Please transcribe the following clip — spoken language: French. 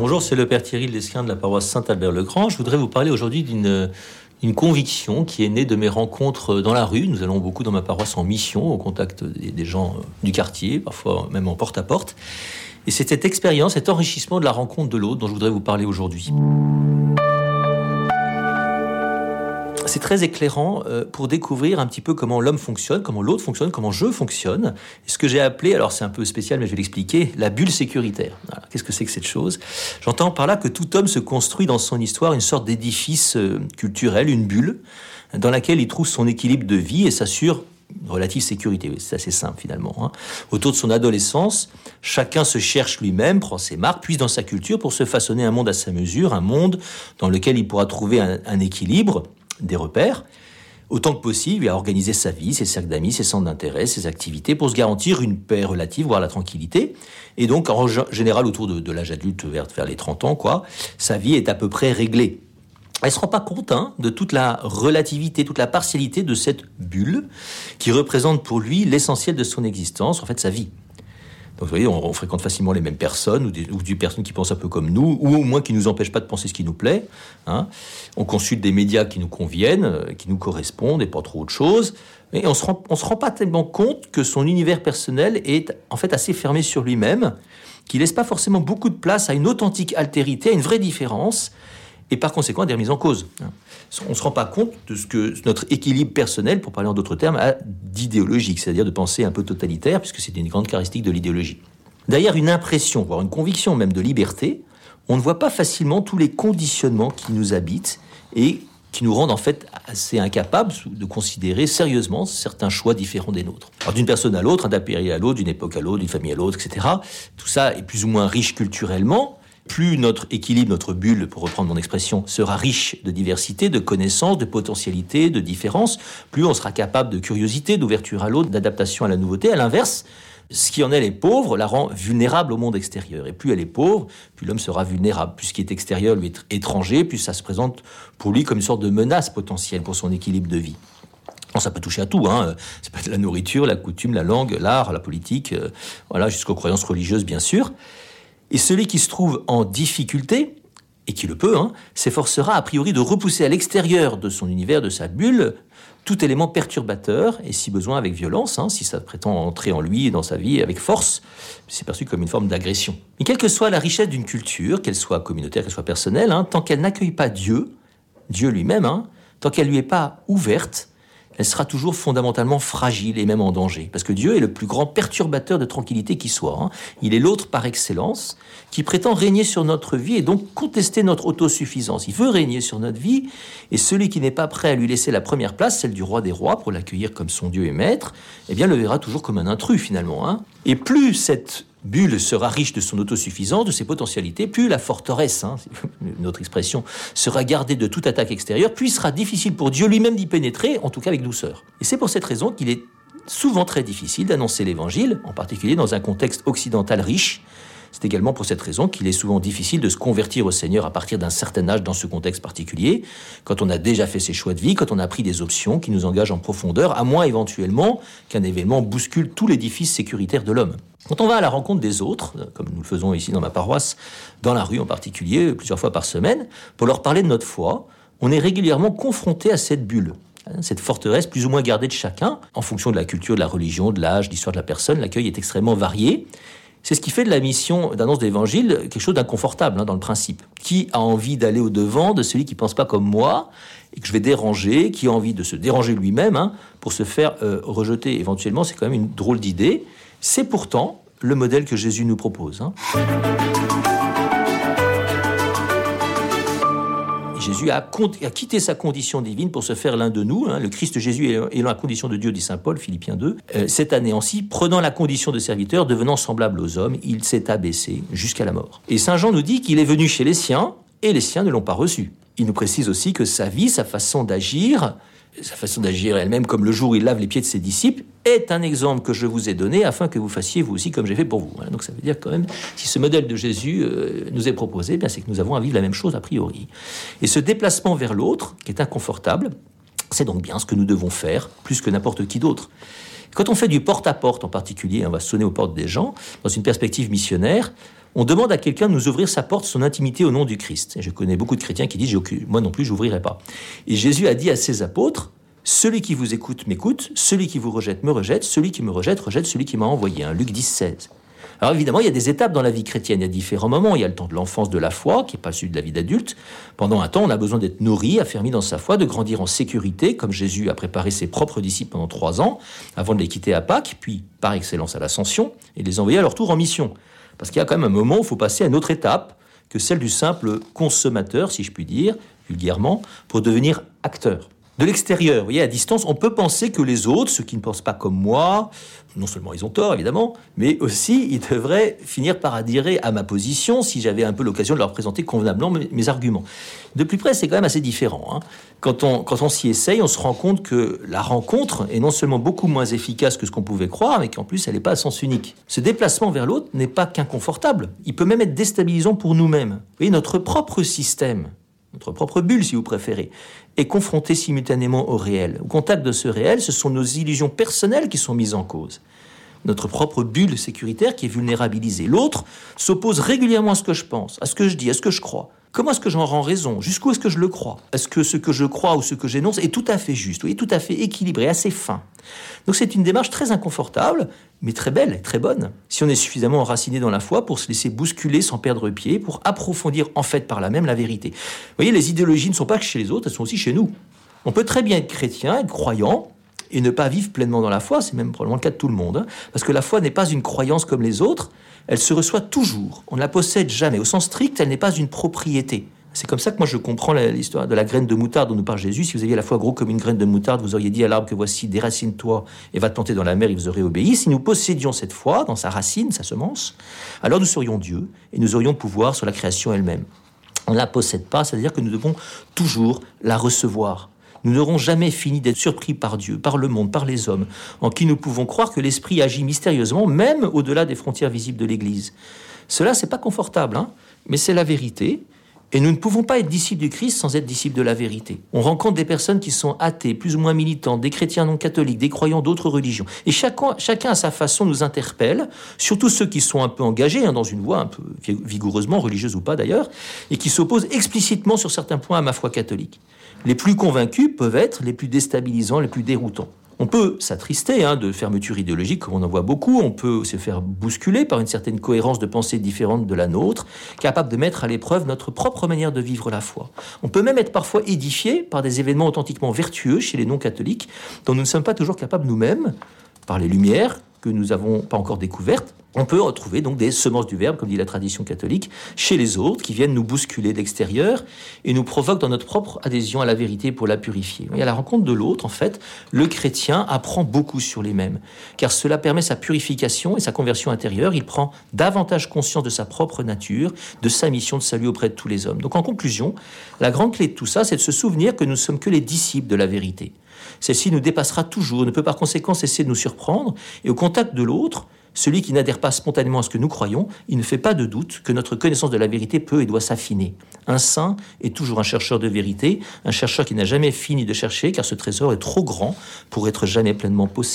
Bonjour, c'est le Père Thierry Lesquin de la paroisse Saint-Albert-le-Grand. Je voudrais vous parler aujourd'hui d'une une conviction qui est née de mes rencontres dans la rue. Nous allons beaucoup dans ma paroisse en mission, au contact des, gens du quartier, parfois même en porte-à-porte. Et c'est cette expérience, cet enrichissement de la rencontre de l'autre dont je voudrais vous parler aujourd'hui. Très éclairant euh, pour découvrir un petit peu comment l'homme fonctionne, comment l'autre fonctionne, comment je fonctionne. ce que j'ai appelé, alors c'est un peu spécial, mais je vais l'expliquer, la bulle sécuritaire. Qu'est-ce que c'est que cette chose? J'entends par là que tout homme se construit dans son histoire une sorte d'édifice euh, culturel, une bulle, dans laquelle il trouve son équilibre de vie et s'assure relative sécurité. C'est assez simple finalement. Hein. Autour de son adolescence, chacun se cherche lui-même, prend ses marques, puise dans sa culture pour se façonner un monde à sa mesure, un monde dans lequel il pourra trouver un équilibre des repères, autant que possible, à organiser sa vie, ses cercles d'amis, ses centres d'intérêt, ses activités, pour se garantir une paix relative, voire la tranquillité. Et donc, en général, autour de, l'âge adulte, vers, les 30 ans, quoi, sa vie est à peu près réglée. Elle se rend pas compte hein, de toute la relativité, toute la partialité de cette bulle qui représente pour lui l'essentiel de son existence, en fait sa vie. Vous voyez, on, fréquente facilement les mêmes personnes, ou des, personnes qui pensent un peu comme nous, ou au moins qui nous empêchent pas de penser ce qui nous plaît. Hein. On consulte des médias qui nous conviennent, euh, qui nous correspondent, et pas trop autre chose. Et on se se rend pas tellement compte que son univers personnel est en fait assez fermé sur lui-même, qui laisse pas forcément beaucoup de place à une authentique altérité, à une vraie différence, et par conséquent des remises en cause. On ne se rend pas compte de ce que notre équilibre personnel, pour parler en d'autres termes, a d'idéologique, c'est-à-dire de pensée un peu totalitaire, puisque c'est une grande caractéristique de l'idéologie. D'ailleurs, une impression, voire une conviction même de liberté, on ne voit pas facilement tous les conditionnements qui nous habitent et qui nous rendent en fait assez incapables de considérer sérieusement certains choix différents des nôtres. Alors d'une personne à l'autre, d'un pays à l'autre, d'une époque à l'autre, d'une famille à l'autre, etc. Tout ça est plus ou moins riche culturellement, plus notre équilibre, notre bulle, pour reprendre mon expression, sera riche de diversité, de connaissances, de potentialités, de différences, plus on sera capable de curiosité, d'ouverture à l'autre, d'adaptation à la nouveauté. À l'inverse, ce qui en est pauvre la rend vulnérable au monde extérieur. Et plus elle est pauvre, plus l'homme sera vulnérable. Plus ce qui est extérieur lui est étranger, plus ça se présente pour lui comme une sorte de menace potentielle pour son équilibre de vie. ça peut toucher à tout, hein. Ça peut être la nourriture, la coutume, la langue, l'art, la politique, euh, voilà, jusqu'aux croyances religieuses, bien sûr. Et celui qui se trouve en difficulté, et qui le peut, hein, s'efforcera a priori de repousser à l'extérieur de son univers, de sa bulle, tout élément perturbateur, et si besoin avec violence, hein, si ça prétend entrer en lui et dans sa vie avec force, c'est perçu comme une forme d'agression. Mais quelle que soit la richesse d'une culture, qu'elle soit communautaire, qu'elle soit personnelle, hein, tant qu'elle n'accueille pas Dieu, Dieu lui-même, tant qu'elle lui est pas ouverte, elle sera toujours fondamentalement fragile et même en danger. Parce que Dieu est le plus grand perturbateur de tranquillité qui soit. Hein. Il est l'autre par excellence qui prétend régner sur notre vie et donc contester notre autosuffisance. Il veut régner sur notre vie et celui qui n'est pas prêt à lui laisser la première place, celle du roi des rois, pour l'accueillir comme son Dieu et maître, eh bien le verra toujours comme un intrus finalement. Hein. Et plus cette Bulle sera riche de son autosuffisance, de ses potentialités, plus la forteresse, hein, notre expression, sera gardée de toute attaque extérieure, puis sera difficile pour Dieu lui-même d'y pénétrer, en tout cas avec douceur. Et c'est pour cette raison qu'il est souvent très difficile d'annoncer l'Évangile, en particulier dans un contexte occidental riche, c'est également pour cette raison qu'il est souvent difficile de se convertir au Seigneur à partir d'un certain âge dans ce contexte particulier, quand on a déjà fait ses choix de vie, quand on a pris des options qui nous engagent en profondeur, à moins éventuellement qu'un événement bouscule tout l'édifice sécuritaire de l'homme. Quand on va à la rencontre des autres, comme nous le faisons ici dans ma paroisse, dans la rue en particulier, plusieurs fois par semaine, pour leur parler de notre foi, on est régulièrement confronté à cette bulle cette forteresse plus ou moins gardée de chacun, en fonction de la culture, de la religion, de l'âge, de l'histoire de la personne, l'accueil est extrêmement varié. C'est ce qui fait de la mission d'annonce d'évangile quelque chose d'inconfortable hein, dans le principe. Qui a envie d'aller au devant de celui qui pense pas comme moi et que je vais déranger, qui a envie de se déranger lui-même hein, pour se faire euh, rejeter éventuellement, c'est quand même une drôle d'idée. C'est pourtant le modèle que Jésus nous propose. Hein. Jésus a, quitté sa condition divine pour se faire l'un de nous. Hein. Le Christ Jésus ayant la condition de Dieu, dit saint Paul, Philippiens 2. Euh, cette anéanci, prenant la condition de serviteur, devenant semblable aux hommes, il s'est abaissé jusqu'à la mort. Et saint Jean nous dit qu'il est venu chez les siens et les siens ne l'ont pas reçu. Il nous précise aussi que sa vie, sa façon d'agir, sa façon d'agir elle-même, comme le jour où il lave les pieds de ses disciples, est un exemple que je vous ai donné afin que vous fassiez vous aussi comme j'ai fait pour vous. Donc ça veut dire quand même, si ce modèle de Jésus euh, nous est proposé, eh c'est que nous avons à vivre la même chose a priori. Et ce déplacement vers l'autre, qui est inconfortable, c'est donc bien ce que nous devons faire, plus que n'importe qui d'autre. Quand on fait du porte-à-porte en particulier, on va sonner aux portes des gens, dans une perspective missionnaire, On demande à quelqu'un de nous ouvrir sa porte, son intimité au nom du Christ. Et je connais beaucoup de chrétiens qui disent Moi non plus, j'ouvrirai pas. Et Jésus a dit à ses apôtres Celui qui vous écoute m'écoute, celui qui vous rejette me rejette, celui qui me rejette rejette celui qui m'a envoyé. Luc 10, 16. Alors évidemment, il y a des étapes dans la vie chrétienne, il y a différents moments. Il y a le temps de l'enfance de la foi, qui n'est pas celui de la vie d'adulte. Pendant un temps, on a besoin d'être nourri, affermi dans sa foi, de grandir en sécurité, comme Jésus a préparé ses propres disciples pendant trois ans, avant de les quitter à Pâques, puis par excellence à l'Ascension, et les envoyer à leur tour en mission. Parce qu'il y a quand même un moment où il faut passer à une autre étape que celle du simple consommateur, si je puis dire, vulgairement, pour devenir acteur de l'extérieur, vous voyez, à distance, on peut penser que les autres, ceux qui ne pensent pas comme moi, non seulement ils ont tort, évidemment, mais aussi ils devraient finir par adhérer à ma position si j'avais un peu l'occasion de leur présenter convenablement mes, arguments. De plus près, c'est quand même assez différent. Hein. Quand on, quand on s'y essaye, on se rend compte que la rencontre est non seulement beaucoup moins efficace que ce qu'on pouvait croire, mais qu'en plus, elle n'est pas à sens unique. Ce déplacement vers l'autre n'est pas qu'inconfortable, il peut même être déstabilisant pour nous-mêmes. Vous voyez, notre propre système, notre propre bulle si vous préférez, est confrontée simultanément au réel. Au contact de ce réel, ce sont nos illusions personnelles qui sont mises en cause. Notre propre bulle sécuritaire qui est vulnérabilisée. L'autre s'oppose régulièrement à ce que je pense, à ce que je dis, à ce que je crois. Comment est-ce que j'en rends raison? Jusqu'où est-ce que je le crois? Est-ce que ce que je crois ou ce que j'énonce est tout à fait juste, oui, tout à fait équilibré, assez fin? Donc c'est une démarche très inconfortable, mais très belle très bonne, si on est suffisamment enraciné dans la foi pour se laisser bousculer sans perdre pied, pour approfondir en fait par là même la vérité. Vous voyez, les idéologies ne sont pas que chez les autres, elles sont aussi chez nous. On peut très bien être chrétien, être croyant, et ne pas vivre pleinement dans la foi, c'est même probablement le cas de tout le monde, hein. parce que la foi n'est pas une croyance comme les autres, elle se reçoit toujours, on ne la possède jamais. Au sens strict, elle n'est pas une propriété. C'est comme ça que moi je comprends l'histoire de la graine de moutarde dont nous parle Jésus. Si vous aviez la foi gros comme une graine de moutarde, vous auriez dit à l'arbre que voici, déracine-toi et va te planter dans la mer, et vous aurez obéi. Si nous possédions cette foi dans sa racine, sa semence, alors nous serions Dieu et nous aurions pouvoir sur la création elle-même. On ne la possède pas, c'est-à-dire que nous devons toujours la recevoir. Nous n'aurons jamais fini d'être surpris par Dieu, par le monde, par les hommes, en qui nous pouvons croire que l'Esprit agit mystérieusement, même au-delà des frontières visibles de l'Église. Cela, c'est pas confortable, hein, mais c'est la vérité. Et nous ne pouvons pas être disciples du Christ sans être disciples de la vérité. On rencontre des personnes qui sont athées, plus ou moins militantes, des chrétiens non catholiques, des croyants d'autres religions. Et chacun, chacun à sa façon nous interpelle, surtout ceux qui sont un peu engagés hein, dans une voie un peu vigoureusement, religieuse ou pas d'ailleurs, et qui s'opposent explicitement sur certains points à ma foi catholique. Les plus convaincus peuvent être les plus déstabilisants, les plus déroutants. On peut s'attrister hein, de fermeture idéologique, comme on en voit beaucoup. On peut se faire bousculer par une certaine cohérence de pensée différente de la nôtre, capable de mettre à l'épreuve notre propre manière de vivre la foi. On peut même être parfois édifié par des événements authentiquement vertueux chez les non-catholiques, dont nous ne sommes pas toujours capables nous-mêmes, par les lumières que nous n'avons pas encore découvertes, on peut retrouver donc des semences du verbe, comme dit la tradition catholique, chez les autres, qui viennent nous bousculer d'extérieur et nous provoquent dans notre propre adhésion à la vérité pour la purifier. Et à la rencontre de l'autre, en fait, le chrétien apprend beaucoup sur les mêmes, car cela permet sa purification et sa conversion intérieure. Il prend davantage conscience de sa propre nature, de sa mission de salut auprès de tous les hommes. Donc en conclusion, la grande clé de tout ça, c'est de se souvenir que nous ne sommes que les disciples de la vérité. Celle-ci nous dépassera toujours, ne peut par conséquent cesser de nous surprendre, et au contact de l'autre, celui qui n'adhère pas spontanément à ce que nous croyons, il ne fait pas de doute que notre connaissance de la vérité peut et doit s'affiner. Un saint est toujours un chercheur de vérité, un chercheur qui n'a jamais fini de chercher, car ce trésor est trop grand pour être jamais pleinement possédé.